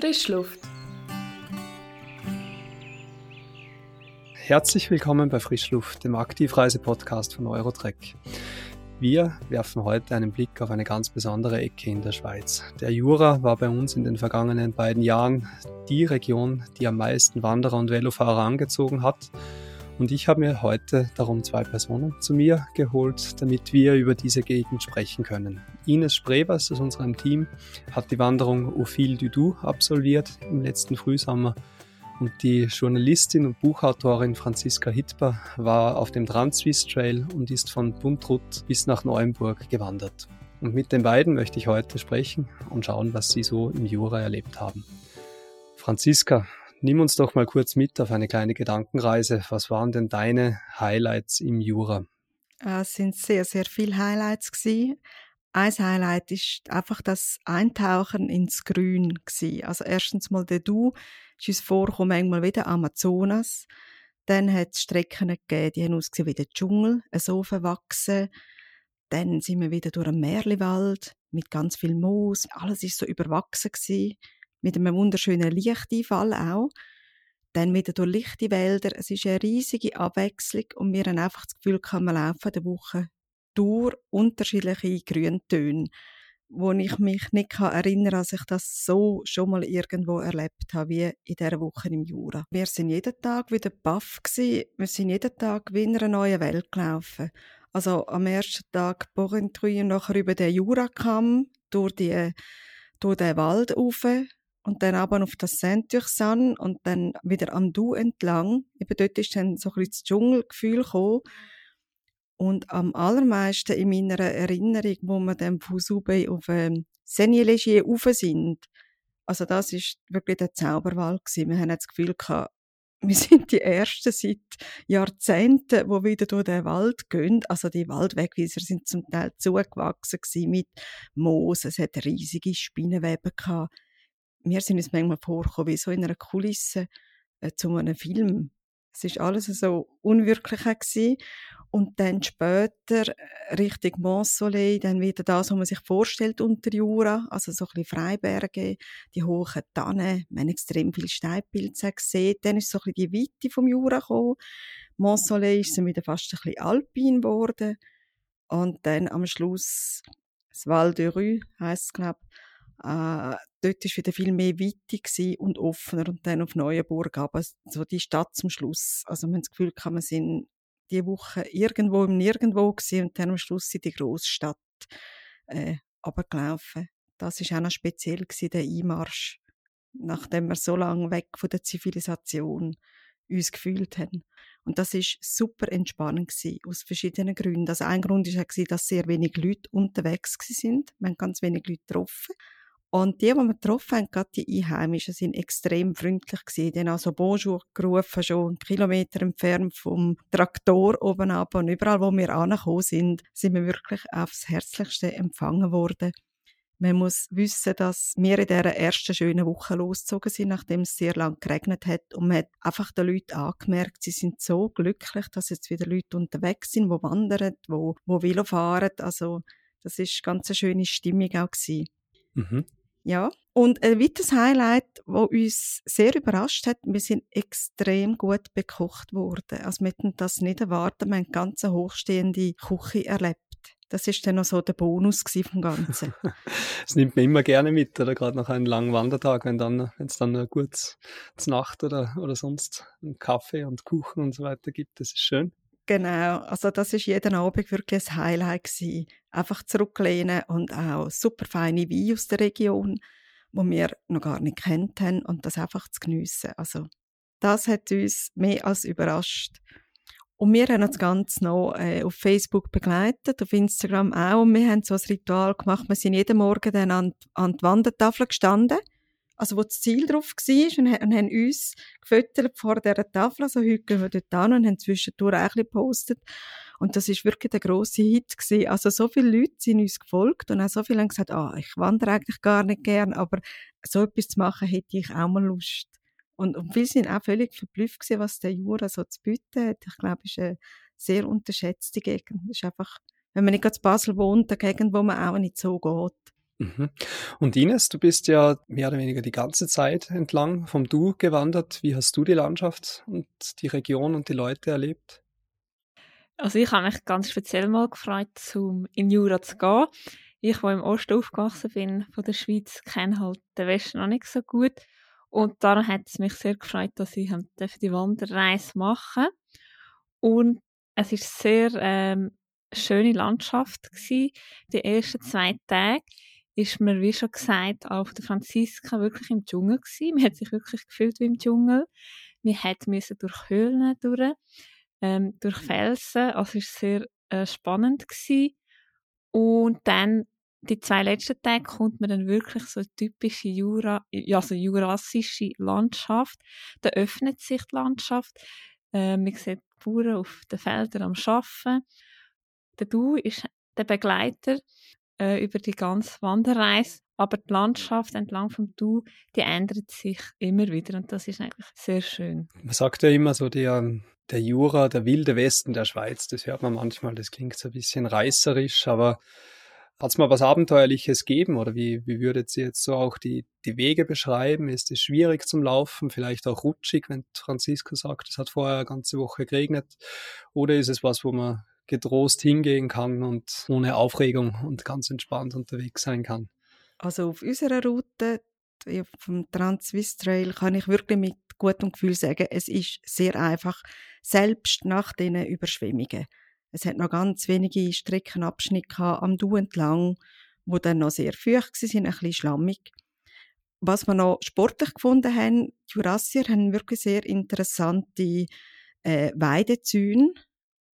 Frischluft. Herzlich willkommen bei Frischluft, dem Aktivreise-Podcast von Eurotrek. Wir werfen heute einen Blick auf eine ganz besondere Ecke in der Schweiz. Der Jura war bei uns in den vergangenen beiden Jahren die Region, die am meisten Wanderer und Velofahrer angezogen hat und ich habe mir heute darum zwei Personen zu mir geholt, damit wir über diese Gegend sprechen können. Ines Sprevers aus unserem Team hat die Wanderung fil du Doux absolviert im letzten Frühsommer und die Journalistin und Buchautorin Franziska Hittber war auf dem Transwiss Trail und ist von Buntrut bis nach Neuenburg gewandert. Und mit den beiden möchte ich heute sprechen und schauen, was sie so im Jura erlebt haben. Franziska, Nimm uns doch mal kurz mit auf eine kleine Gedankenreise. Was waren denn deine Highlights im Jura? Es sind sehr, sehr viele Highlights gewesen. Ein Highlight ist einfach das Eintauchen ins Grün gewesen. Also erstens mal der Du ist uns vorgekommen, manchmal wieder Amazonas. Dann hat es Strecken gegeben, die haben ausgesehen wie der Dschungel, so verwachsen. Dann sind wir wieder durch einen Märliwald mit ganz viel Moos. Alles ist so überwachsen gewesen mit einem wunderschönen Lichteinfall auch. Dann wieder durch lichte Wälder. Es ist eine riesige Abwechslung und wir haben einfach das Gefühl, kann man laufen der Woche durch unterschiedliche Grüntöne, wo ich mich nicht erinnern kann, dass ich das so schon mal irgendwo erlebt habe, wie in dieser Woche im Jura. Wir sind jeden Tag wieder baff gewesen. Wir sind jeden Tag wie in einer neuen Welt gelaufen. Also am ersten Tag Borentruy und nachher über den Jurakamm durch, die, durch den Wald rauf, und dann aber auf das Saint-Tursan und dann wieder am Du entlang. Eben dort ist dann so ein bisschen das Dschungelgefühl gekommen. Und am allermeisten in meiner Erinnerung, wo wir dann von Soubey auf ähm, rauf sind, also das ist wirklich der Zauberwald gewesen. Wir haben das Gefühl gehabt, wir sind die Ersten seit Jahrzehnten, wo wieder durch den Wald gehen. Also die Waldwegweiser sind zum Teil zugewachsen mit Moos. Es hat riesige Spinnenweben gehabt wir sind uns manchmal vorgekommen wie so in einer Kulisse äh, zu einem Film. Es ist alles so unwirklich gewesen. Und dann später äh, Richtung Mont Soleil, dann wieder das, was man sich vorstellt unter Jura, also so ein bisschen Freiberge, die hohen Tannen, man hat extrem viele Steinpilze gesehen. Dann ist so ein bisschen die Weite vom Jura gekommen. Mont Soleil ist dann wieder fast ein bisschen alpin geworden. Und dann am Schluss das Val de Rue, heisst es, glaube äh, dort war wieder viel mehr Weite und offener und dann auf Neuenburg, aber so die Stadt zum Schluss. Also man hat das Gefühl, wir sind die Woche irgendwo im Nirgendwo gewesen und dann am Schluss in die Großstadt äh, runtergelaufen. Das war auch noch speziell gewesen, der Einmarsch, nachdem wir so lange weg von der Zivilisation uns gefühlt haben. Und das ist super entspannend gewesen, aus verschiedenen Gründen. Also ein Grund war, dass sehr wenig Leute unterwegs sind. Wir haben ganz wenig Leute getroffen. Und die, die wir getroffen haben, gerade die Einheimischen, sind extrem freundlich gewesen. Die haben also Bonjour gerufen, schon Kilometer entfernt vom Traktor oben ab. Und überall, wo wir angekommen sind, sind wir wirklich aufs Herzlichste empfangen worden. Man muss wissen, dass wir in dieser ersten schönen Woche losgezogen sind, nachdem es sehr lang geregnet hat. Und man hat einfach den Leuten angemerkt, sie sind so glücklich, dass jetzt wieder Leute unterwegs sind, die wandern, die, die Velo fahren. Also, das ist ganz eine schöne Stimmung auch gewesen. Mhm. Ja. Und ein weiteres Highlight, das uns sehr überrascht hat, wir sind extrem gut bekocht worden. Also wir hätten das nicht erwartet, wir haben eine ganz hochstehende Küche erlebt. Das ist dann noch so der Bonus vom Ganzen. das nimmt man immer gerne mit, oder gerade nach einem langen Wandertag, wenn dann, wenn es dann eine gute Nacht oder, oder sonst einen Kaffee und Kuchen und so weiter gibt. Das ist schön. Genau, also das ist jeden Abend wirklich ein Highlight gewesen. Einfach zurücklehnen und auch super feine Wein aus der Region, wo wir noch gar nicht kennt und das einfach zu geniessen. Also das hat uns mehr als überrascht. Und wir haben das Ganze noch äh, auf Facebook begleitet, auf Instagram auch. Und wir haben so ein Ritual gemacht. Wir sind jeden Morgen dann an, an die Wandertafel gestanden also wo das Ziel drauf war und, und haben uns gefüttert vor dieser Tafel. Also heute gehen wir dort an und haben zwischendurch auch ein bisschen gepostet. Und das ist wirklich der grosse Hit gewesen. Also so viele Leute sind uns gefolgt und auch so viele haben gesagt, ah, ich wandere eigentlich gar nicht gern, aber so etwas zu machen hätte ich auch mal Lust. Und, und viele sind auch völlig verblüfft gewesen, was der Jura so zu bieten hat. Ich glaube, es ist eine sehr unterschätzte Gegend. Es ist einfach, wenn man nicht in Basel wohnt, eine Gegend, wo man auch nicht so geht. Mhm. Und Ines, du bist ja mehr oder weniger die ganze Zeit entlang vom Du gewandert. Wie hast du die Landschaft und die Region und die Leute erlebt? Also ich habe mich ganz speziell mal gefreut, um in Jura zu gehen. Ich, der im Osten aufgewachsen bin von der Schweiz, kenne halt den Westen noch nicht so gut. Und darum hat es mich sehr gefreut, dass ich die Wanderreise machen Und es ist sehr ähm, schöne Landschaft gewesen. Die ersten zwei Tage ist mir, wie schon gesagt, auf der Franziska wirklich im Dschungel gewesen. Man hat sich wirklich gefühlt wie im Dschungel. Wir mussten durch Höhlen durch ähm, durch Felsen. Also es war sehr äh, spannend. Gewesen. Und dann die zwei letzten Tage kommt man dann wirklich so eine typische Jura, also jurassische Landschaft. Da öffnet sich die Landschaft. Äh, man sieht die Bauern auf den Feldern am Arbeiten. Der Du ist der Begleiter äh, über die ganze Wanderreise. Aber die Landschaft entlang vom Du, die ändert sich immer wieder und das ist eigentlich sehr schön. Man sagt ja immer so, ähm, der Jura, der wilde Westen der Schweiz, das hört man manchmal, das klingt so ein bisschen reißerisch, aber hat es mal was Abenteuerliches gegeben oder wie, wie würdet ihr jetzt so auch die, die Wege beschreiben? Ist es schwierig zum Laufen, vielleicht auch rutschig, wenn Francisco sagt, es hat vorher eine ganze Woche geregnet? Oder ist es was, wo man getrost hingehen kann und ohne Aufregung und ganz entspannt unterwegs sein kann? Also auf unserer Route vom Trans-Swiss Trail kann ich wirklich mit gutem Gefühl sagen, es ist sehr einfach, selbst nach diesen Überschwemmungen. Es hat noch ganz wenige Streckenabschnitte am Du entlang, wo dann noch sehr feucht waren, ein bisschen schlammig. Was wir noch sportlich gefunden haben, die Jurassier haben wirklich sehr interessante äh, Weidezäune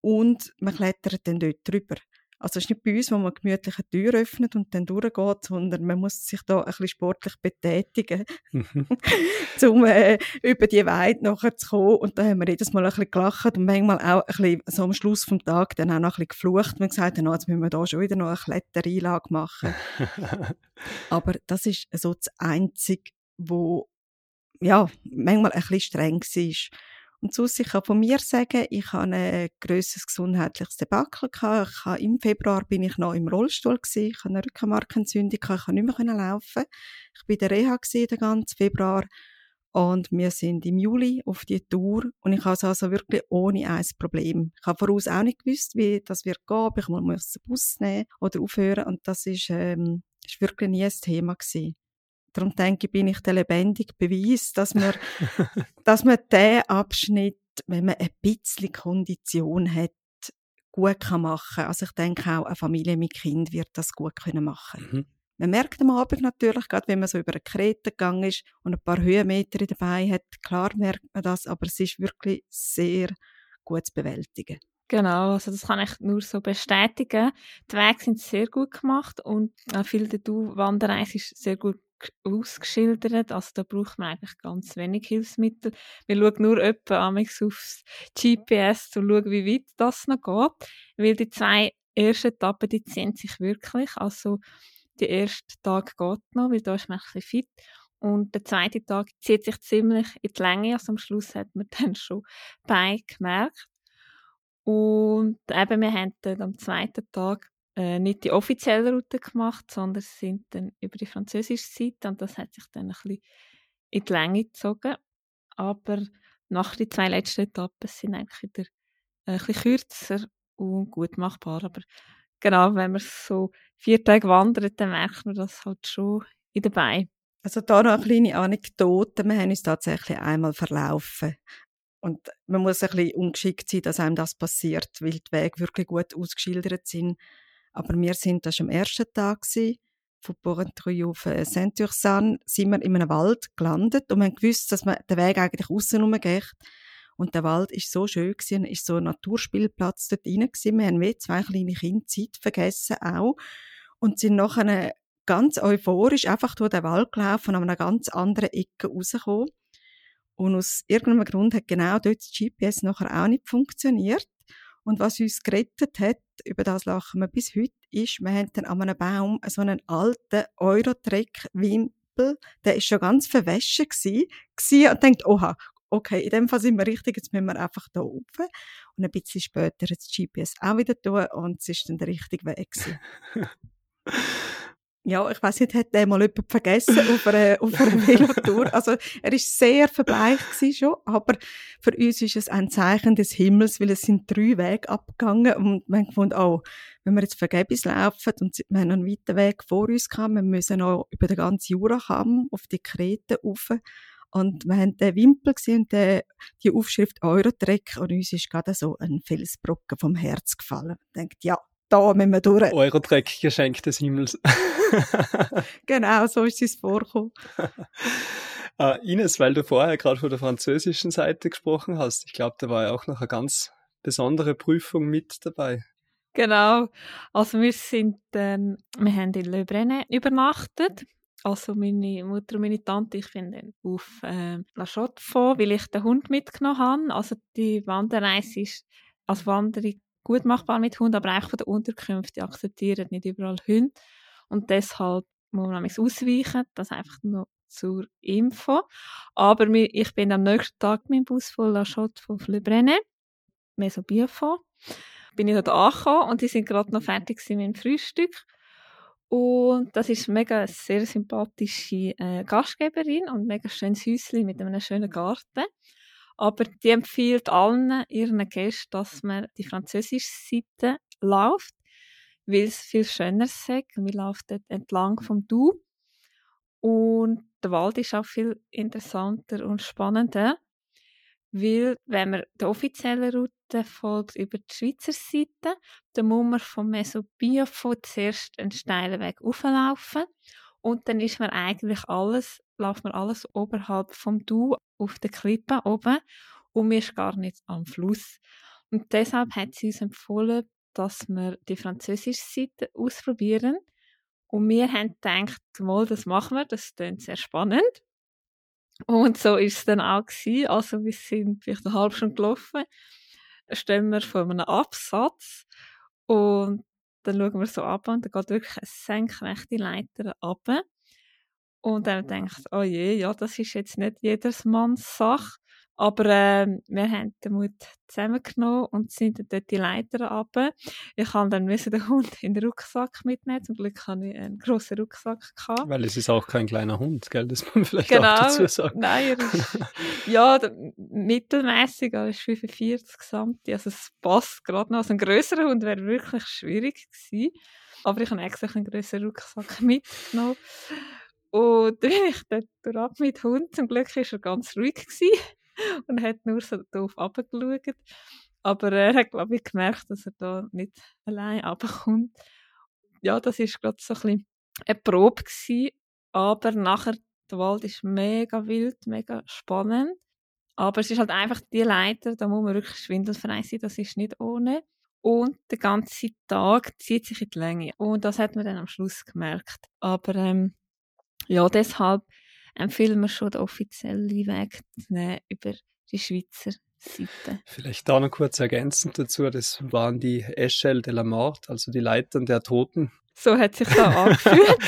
und man klettert dann dort drüber. Also es ist nicht bei uns, wo man gemütlich eine Tür öffnet und dann durchgeht, sondern man muss sich da ein bisschen sportlich betätigen, mhm. um äh, über die Weide nachher zu kommen. Und da haben wir jedes Mal ein bisschen gelacht und manchmal auch ein bisschen so am Schluss vom Tag dann auch noch ein bisschen geflucht und gesagt, no, jetzt müssen wir da schon wieder noch eine Klettereinlage machen. Aber das ist so das Einzige, wo ja, manchmal ein bisschen streng war. Und sonst, ich kann von mir sagen, ich habe ein grösseres gesundheitliches Debakel gehabt. Ich habe, Im Februar bin ich noch im Rollstuhl gewesen. Ich habe eine Rückenmarkenentzündung gehabt. Ich konnte nicht mehr laufen. Ich war in der Reha den ganzen Februar. Und wir sind im Juli auf die Tour. Und ich habe es also wirklich ohne ein Problem. Ich habe voraus auch nicht gewusst, wie das wird gehen, ob ich mal den Bus nehmen oder aufhören. Und das ist, ähm, ist wirklich nie ein Thema gewesen. Darum denke ich, bin ich der lebendige Beweis, dass man, dass man diesen Abschnitt, wenn man ein bisschen Kondition hat, gut kann machen kann. Also ich denke auch, eine Familie mit Kind wird das gut können machen mhm. Man merkt am Abend natürlich, gerade wenn man so über eine Krete gegangen ist und ein paar Höhenmeter dabei hat, klar merkt man das, aber es ist wirklich sehr gut zu bewältigen. Genau, also das kann ich nur so bestätigen. Die Wege sind sehr gut gemacht und auch viel der Wanderreise ist sehr gut ausgeschildert. Also da braucht man eigentlich ganz wenig Hilfsmittel. Wir schauen nur etwa aufs GPS zu schauen, wie weit das noch geht. Weil die zwei ersten Etappen, die ziehen sich wirklich. Also der erste Tag geht noch, weil da ist man ein bisschen fit. Und der zweite Tag zieht sich ziemlich in die Länge. Also am Schluss hat man dann schon Bein gemerkt. Und eben, wir haben dann am zweiten Tag äh, nicht die offizielle Route gemacht, sondern sind dann über die französische Seite und das hat sich dann ein bisschen in die Länge gezogen. Aber nach den zwei letzten Etappen sind eigentlich wieder ein bisschen kürzer und gut machbar. Aber genau, wenn man so vier Tage wandert, dann merkt man das halt schon in den Beinen. Also da noch eine kleine Anekdote. Wir haben uns tatsächlich einmal verlaufen. Und man muss ein bisschen ungeschickt sein, dass einem das passiert, weil die Wege wirklich gut ausgeschildert sind. Aber wir sind das am ersten Tag gewesen, von Porrentruy auf äh, Saint-Ursanne, sind wir in einem Wald gelandet und wir haben gewusst, dass man den Weg eigentlich aussen geht. Und der Wald ist so schön gewesen, ist so ein Naturspielplatz dort rein gewesen. Wir haben wie zwei kleine Kinder Zeit vergessen auch und sind nachher ganz euphorisch einfach durch den Wald gelaufen und an einer ganz anderen Ecke rausgekommen. Und aus irgendeinem Grund hat genau dort das GPS nachher auch nicht funktioniert. Und was uns gerettet hat, über das lachen wir bis heute, ist, wir haben dann an einem Baum so einen alten Eurotrek-Wimpel, der ist schon ganz verwaschen gewesen, gewesen und denkt, oha, okay, in dem Fall sind wir richtig, jetzt müssen wir einfach da oben. Und ein bisschen später das GPS auch wieder tun und es ist dann der richtige Weg gewesen. ja, ich weiß nicht, hat der mal jemand vergessen auf einer, auf einer Velotour? Also, er ist sehr verbleicht schon, aber für uns ist es ein Zeichen des Himmels, weil es sind drei Wege abgegangen und man fand, oh, wenn wir jetzt vergebens laufen und wir haben noch einen weiten Weg vor uns gehabt, wir müssen noch über den ganzen Jurakamm auf die Krete rauf. Und wir haben den Wimpel gesehen und den, die Aufschrift Eurotrek und uns ist gerade so ein Felsbrocken vom Herz gefallen. Ich denkt, ja, da müssen wir durch. Eurotreck, Geschenk des Himmels. genau, so ist es vorgekommen. uh, Ines, weil du vorher gerade von der französischen Seite gesprochen hast, ich glaube, da war ja auch noch eine ganz besondere Prüfung mit dabei. Genau, also wir sind, ähm, wir haben in Le Brenet übernachtet. Also meine Mutter und meine Tante, ich bin dann auf ähm, La Chaux weil ich den Hund mitgenommen habe. Also die Wanderreise ist als Wanderung gut machbar mit Hund, aber auch von den Unterkünften akzeptieren nicht überall Hunde. Und deshalb muss man ausweichen. Das einfach noch zur Info. Aber ich bin am nächsten Tag mit dem Bus von La Chotte von Le Brenet, Maison Biafon, bin ich dort angekommen und die sind gerade noch fertig mit dem Frühstück. Und das ist mega sehr sympathische äh, Gastgeberin und mega schönes Häuschen mit einem schönen Garten. Aber die empfiehlt allen ihren Gästen, dass man die französische Seite läuft, weil es viel schöner ist. Wir laufen entlang vom Du. Und der Wald ist auch viel interessanter und spannender, weil wenn man der offiziellen Route folgt über die Schweizer Seite, dann muss man vom Mesobiafo zuerst einen steilen Weg auflaufen und dann ist man eigentlich alles, läuft man alles oberhalb vom Du auf der Klippe oben und man ist gar nicht am Fluss. Und deshalb hat sie uns empfohlen, dass wir die französische Seite ausprobieren. Und wir haben gedacht, mal, das machen wir, das klingt sehr spannend. Und so ist es dann auch gewesen. Also wir sind vielleicht eine halbe Stunde gelaufen, stehen wir vor einem Absatz und dann schauen wir so ab und dann geht wirklich eine senkrechte Leiter ab. Und dann denkt, oh je, ja, das ist jetzt nicht jedermanns Sache. Aber äh, wir haben den Mut zusammengenommen und sind dann dort die Leiter runter. Ich habe dann müssen den Hund in den Rucksack mitnehmen. Zum Glück hatte ich einen grossen Rucksack. Gehabt. Weil es ist auch kein kleiner Hund, gell? Das muss man vielleicht genau, auch dazu sagen. Nein, er ist, ja, mittelmäßig, er ist 45 gesamt. Also es passt gerade noch. Also ein grösserer Hund wäre wirklich schwierig gewesen. Aber ich habe extra einen grösseren Rucksack mitgenommen. Und dann bin ich dort ab mit Hund. Zum Glück war er ganz ruhig. Gewesen. und hat nur so doof runtergeschaut. Aber er hat, glaube ich, gemerkt, dass er da nicht allein runterkommt. Ja, das war gerade so ein bisschen eine Probe gewesen, aber nachher, der Wald ist mega wild, mega spannend. Aber es ist halt einfach die Leiter, da muss man wirklich schwindelfrei sein, das ist nicht ohne. Und der ganze Tag zieht sich in die Länge. Und das hat man dann am Schluss gemerkt. Aber ähm, ja, deshalb empfehlen wir schon den offiziellen Weg über die Schweizer Seite. Vielleicht da noch kurz ergänzend dazu, das waren die Eschel de la Mort, also die Leitern der Toten. So hat sich da angefühlt.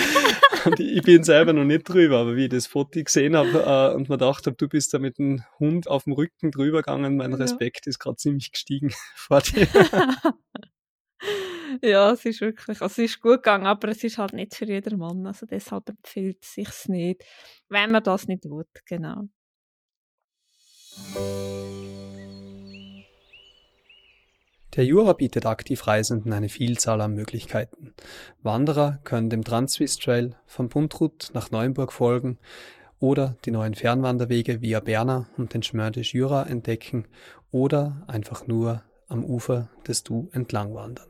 ich bin selber noch nicht drüber, aber wie ich das Foto gesehen habe äh, und mir gedacht habe, du bist da mit dem Hund auf dem Rücken drüber gegangen, mein Respekt ja. ist gerade ziemlich gestiegen vor dir. ja, es ist wirklich, also es ist gut gegangen, aber es ist halt nicht für jedermann, also deshalb empfiehlt es sich nicht, wenn man das nicht will, genau. Der Jura bietet Aktivreisenden eine Vielzahl an Möglichkeiten. Wanderer können dem Transwiss Trail von Buntrut nach Neuenburg folgen oder die neuen Fernwanderwege via Berna und den Chemin Jura entdecken oder einfach nur am Ufer des Du entlang wandern.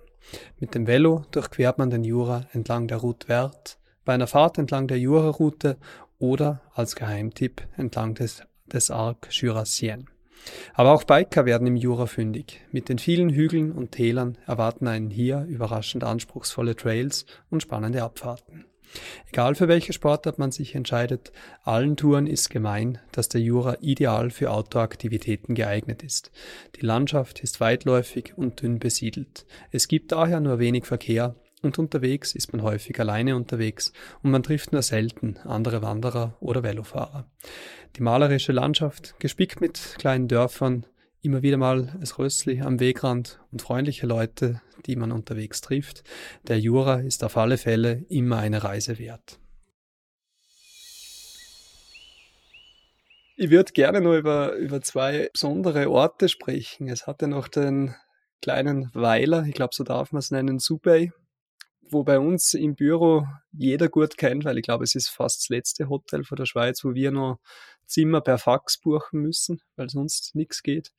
Mit dem Velo durchquert man den Jura entlang der Route Verte, bei einer Fahrt entlang der Jura-Route oder als Geheimtipp entlang des, des Arc Jurassien. Aber auch Biker werden im Jura fündig. Mit den vielen Hügeln und Tälern erwarten einen hier überraschend anspruchsvolle Trails und spannende Abfahrten. Egal für welche Sportart man sich entscheidet, allen Touren ist gemein, dass der Jura ideal für Outdoor-Aktivitäten geeignet ist. Die Landschaft ist weitläufig und dünn besiedelt. Es gibt daher nur wenig Verkehr und unterwegs ist man häufig alleine unterwegs und man trifft nur selten andere Wanderer oder Velofahrer. Die malerische Landschaft, gespickt mit kleinen Dörfern, Immer wieder mal ein Rössli am Wegrand und freundliche Leute, die man unterwegs trifft. Der Jura ist auf alle Fälle immer eine Reise wert. Ich würde gerne noch über, über zwei besondere Orte sprechen. Es hatte noch den kleinen Weiler, ich glaube, so darf man es nennen, Subay, wo bei uns im Büro jeder gut kennt, weil ich glaube, es ist fast das letzte Hotel von der Schweiz, wo wir noch Zimmer per Fax buchen müssen, weil sonst nichts geht.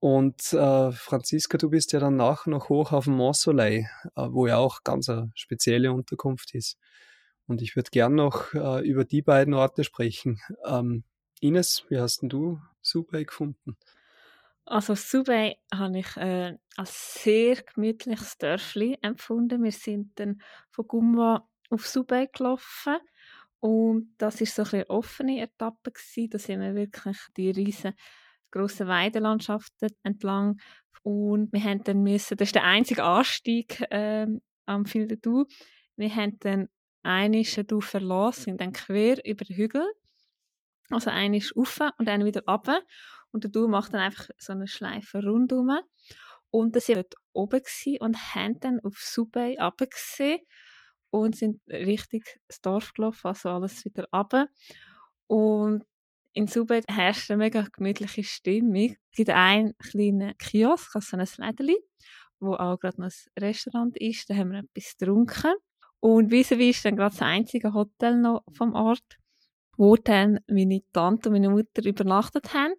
Und äh, Franziska, du bist ja dann nachher noch hoch auf dem Mont Soleil, äh, wo ja auch ganz eine spezielle Unterkunft ist. Und ich würde gern noch äh, über die beiden Orte sprechen. Ähm, Ines, wie hast denn du Subay gefunden? Also Subay habe ich äh, als sehr gemütliches Dörfli empfunden. Wir sind dann von Gumwa auf Subay gelaufen und das ist so eine offene Etappe gewesen. Da sind wir wirklich die riesen grossen Weidelandschaften entlang und wir haben dann müssen, das ist der einzige Anstieg äh, am Fil Du. Wir haben dann eine Du verlassen, sind dann quer über den Hügel. Also ist rauf und eine wieder runter. Und der Du macht dann einfach so eine Schleife rundum. Und dann sind wir dort oben und haben dann auf Subay runtergesehen und sind richtig ins Dorf gelaufen, also alles wieder runter. Und in Subay herrscht eine mega gemütliche Stimmung. Es gibt einen kleinen Kiosk, also ein Lädeli, wo auch gerade noch ein Restaurant ist. Da haben wir etwas getrunken. Und vis ist dann gerade das einzige Hotel noch vom Ort, wo dann meine Tante und meine Mutter übernachtet haben.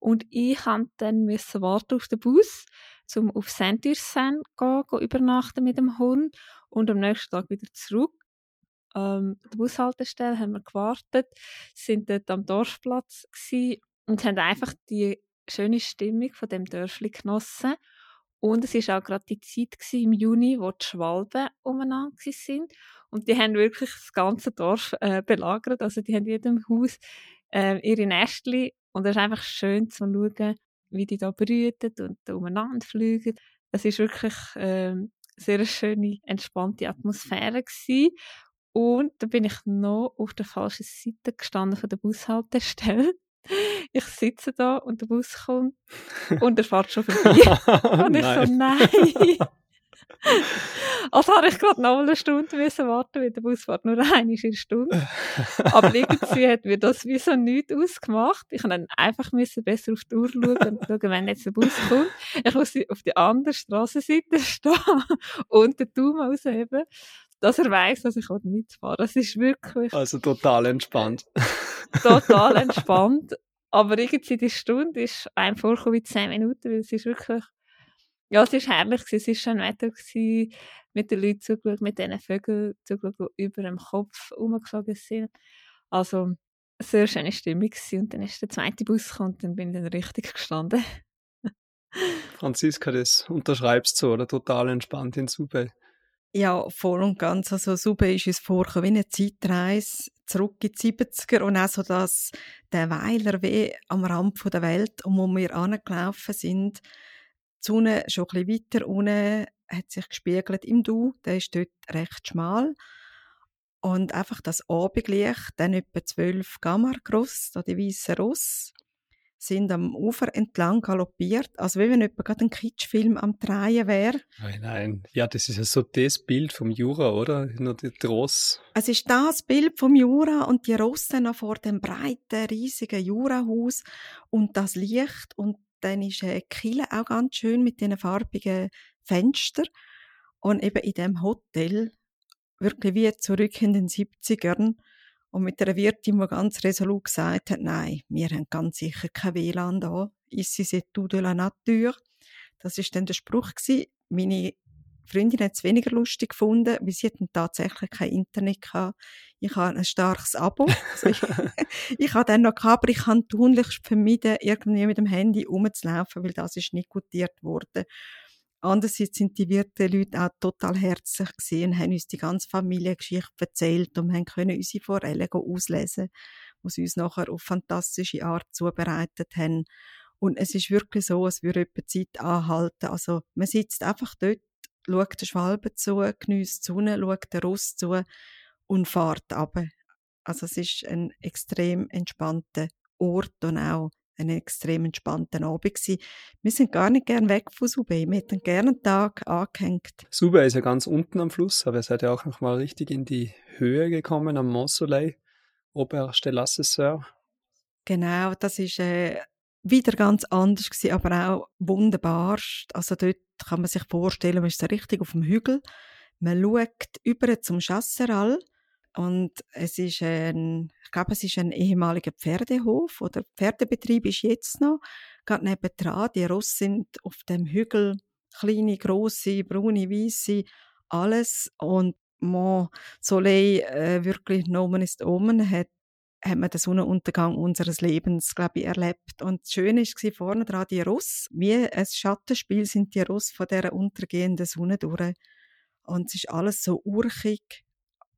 Und ich musste dann müssen warten auf den Bus, um auf Saint-Ursen zu übernachten mit dem Hund und am nächsten Tag wieder zurück. Ähm, der Bushaltestelle haben wir gewartet, sind dort am Dorfplatz und haben einfach die schöne Stimmung von dem Dörfli genossen. Und es war auch gerade die Zeit im Juni, wo die Schwalben umeinander sind. Und die haben wirklich das ganze Dorf äh, belagert. Also die haben in jedem Haus äh, ihre Nestchen und es ist einfach schön zu schauen, wie die da brüten und umeinander fliegen. Es ist wirklich äh, sehr schöne, entspannte Atmosphäre gewesen. Und da bin ich noch auf der falschen Seite gestanden von der Bushaltestelle. Ich sitze da und der Bus kommt und er fährt schon vorbei. und ich so, nein. Also habe ich gerade noch eine Stunde müssen warten, weil der Bus fährt nur eine Stunde. Aber irgendwie hat mir das wie so nichts ausgemacht. Ich musste einfach müssen besser auf die Uhr schauen und schauen, wenn jetzt der Bus kommt. Ich muss auf die andere Straßenseite stehen und den Daumen ausheben, dass er weiß, dass ich mitfahren Das ist wirklich... Also total entspannt. total entspannt. Aber irgendwie die Stunde ist einem vorgekommen wie zehn Minuten, weil es ist wirklich ja, es war herrlich. Es war schön Wetter. Gewesen, mit den Leuten zugeschaut, mit diesen Vögeln zugeschaut, die über dem Kopf rumgeflogen sind. Also, eine sehr schöne Stimmung. Gewesen. Und dann ist der zweite Bus gekommen und dann bin ich dann richtig gestanden. Franziska, das unterschreibst du, oder? Total entspannt in Subay. Ja, voll und ganz. Also Subay ist uns vorgekommen wie eine Zeitreise zurück in die 70er und auch so, dass der Weiler wie am Rand der Welt, um wo wir angelaufen sind, die Sonne schon ein bisschen weiter unten hat sich gespiegelt im Du, der ist dort recht schmal. Und einfach das Abendlicht, dann etwa zwölf Gamma gross, da die weißen Ross, sind am Ufer entlang galoppiert, als wenn jemand gerade ein Kitschfilm am Drehen wäre. Nein, nein. Ja, das ist ja so das Bild vom Jura, oder? Nur die Ross. Es ist das Bild vom Jura und die Rosse noch vor dem breiten, riesigen Jurahaus und das Licht und dann ist äh, Kille auch ganz schön mit diesen farbigen Fenstern. Und eben in dem Hotel, wirklich wie zurück in den 70ern, und mit einer Wirtin, die ganz resolut gesagt hat, nein, wir haben ganz sicher kein WLAN da. Ici c'est tout de la nature. Das ist dann der Spruch gewesen. Meine Freundin hat es weniger lustig gefunden, weil sie hatten tatsächlich kein Internet gehabt. Ich habe ein starkes Abo. Also ich, ich habe dann noch gehabt, aber ich habe tunlichst vermieden, irgendwie mit dem Handy rumzulaufen, weil das ist nicht gutiert worden. Andererseits sind die Wirte-Leute auch total herzlich gewesen und haben uns die ganze Familiengeschichte erzählt und haben können unsere Forellen auslesen, die sie uns nachher auf fantastische Art zubereitet haben. Und es ist wirklich so, es würde etwa Zeit anhalten. Also man sitzt einfach dort schaut der Schwalbe zu, genießt die Sonne, schaut der Ross zu und fährt ab. Also es ist ein extrem entspannter Ort und auch ein extrem entspannter Abend gewesen. Wir sind gar nicht gern weg von Soubey. Wir hätten gerne einen Tag angehängt. Soubey ist ja ganz unten am Fluss, aber ihr seid ja auch noch mal richtig in die Höhe gekommen am Mont Soleil, Oberste Lassesseur. Genau, das ist äh, wieder ganz anders gewesen, aber auch wunderbar. Also dort kann man sich vorstellen, man ist so richtig auf dem Hügel. Man schaut über zum Chasseral und es ist ein, ich glaube, es ist ein ehemaliger Pferdehof oder Pferdebetrieb ist jetzt noch. Gerade nebendran, die Rosse sind auf dem Hügel kleine, große, braune, weiße, alles. Und Mont Soleil äh, wirklich Nomen ist Omen hat hat man den Sonnenuntergang unseres Lebens, glaube ich, erlebt. Und das Schöne war vorne dran die Ross. Wie ein Schattenspiel sind die Ross von dieser untergehenden Sonne durch. Und es ist alles so urchig,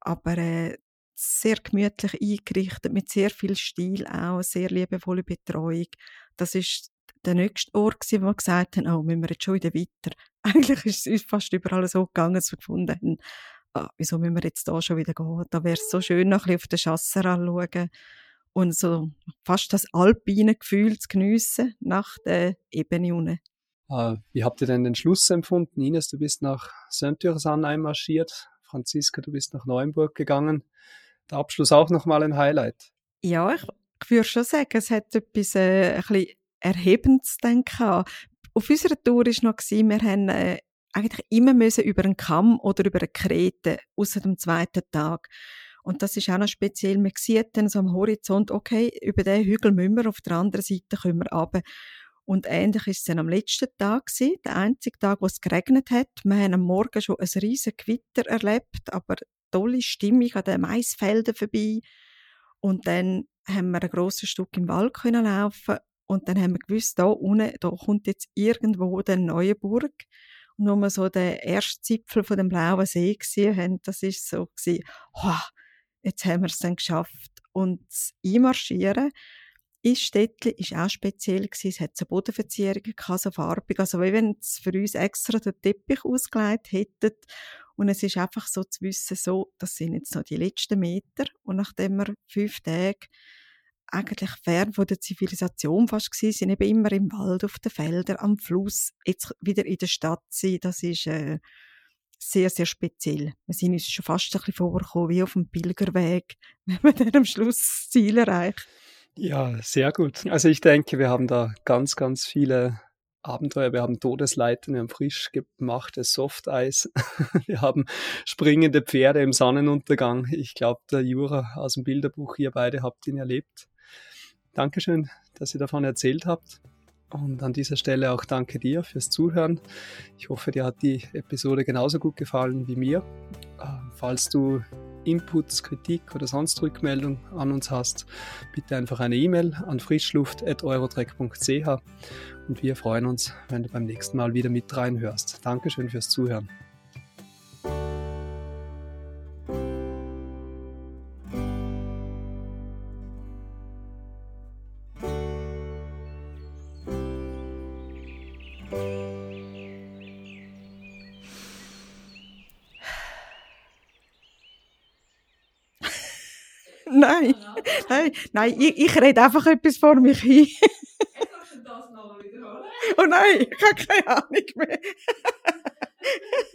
aber äh, sehr gemütlich eingerichtet, mit sehr viel Stil auch, sehr liebevolle Betreuung. Das ist der nächste Ort, wo wir gesagt haben, oh, müssen wir jetzt schon wieder weiter. Eigentlich ist es uns fast überall so gegangen, dass wir gefunden haben, ah, wieso müssen wir jetzt da schon wieder gehen? Da wäre es so schön, noch ein bisschen auf den Chasser anschauen und so fast das alpine Gefühl zu geniessen nach der Ebene unten. Uh, wie habt ihr denn den Schluss empfunden? Ines, du bist nach Saint-Ursan einmarschiert. Franziska, du bist nach Neuenburg gegangen. Der Abschluss auch nochmal ein Highlight. Ja, ich, ich würde schon sagen, es hat etwas äh, ein bisschen Erhebendes denken. Auf unserer Tour war noch, wir haben äh, eigentlich immer müssen über einen Kamm oder über eine Krete, außer dem zweiten Tag. Und das ist auch noch speziell. Man sieht dann so am Horizont, okay, über den Hügel müssen wir, auf der anderen Seite können wir runter. Und ähnlich ist es dann am letzten Tag gewesen, der einzige Tag, wo es geregnet hat. Wir haben am Morgen schon ein riesen Gewitter erlebt, aber tolle Stimmung an den Maisfeldern vorbei. Und dann haben wir ein grosses Stück im Wald können laufen und dann haben wir gewusst, da unten, da kommt jetzt irgendwo der neue Burg. Wir so den ersten Zipfel von dem blauen See gesehen haben, das ist so gewesen, oh, jetzt haben wir es dann geschafft. Und das Einmarschieren ins Städtchen war auch speziell. Gewesen. Es hat so Bodenverzierungen, so farbig. Also wie wenn es für uns extra den Teppich ausgelegt hätten. Und es ist einfach so zu wissen, so, das sind jetzt noch die letzten Meter. Und nachdem wir fünf Tage eigentlich fern von der Zivilisation fast gewesen, sind eben immer im Wald, auf den Feldern, am Fluss, jetzt wieder in der Stadt sein, das ist äh, sehr, sehr speziell. Wir sind uns schon fast ein bisschen vorgekommen, wie auf dem Pilgerweg, wenn man dann am Schluss das Ziel erreicht. Ja, sehr gut. Also ich denke, wir haben da ganz, ganz viele Abenteuer. Wir haben Todesleiten, wir haben frisch gemachtes Softeis, wir haben springende Pferde im Sonnenuntergang. Ich glaube, der Jura aus dem Bilderbuch, ihr beide habt ihn erlebt. Dankeschön, dass ihr davon erzählt habt. Und an dieser Stelle auch danke dir fürs Zuhören. Ich hoffe, dir hat die Episode genauso gut gefallen wie mir. Ähm, falls du Inputs, Kritik oder sonst Rückmeldung an uns hast, bitte einfach eine E-Mail an frischluft.eurotrek.ch und wir freuen uns, wenn du beim nächsten Mal wieder mit reinhörst. Dankeschön fürs Zuhören. Nein, ich, ich rede einfach etwas vor mich hin. das noch wiederholen? Oh nein, ich habe keine Ahnung mehr.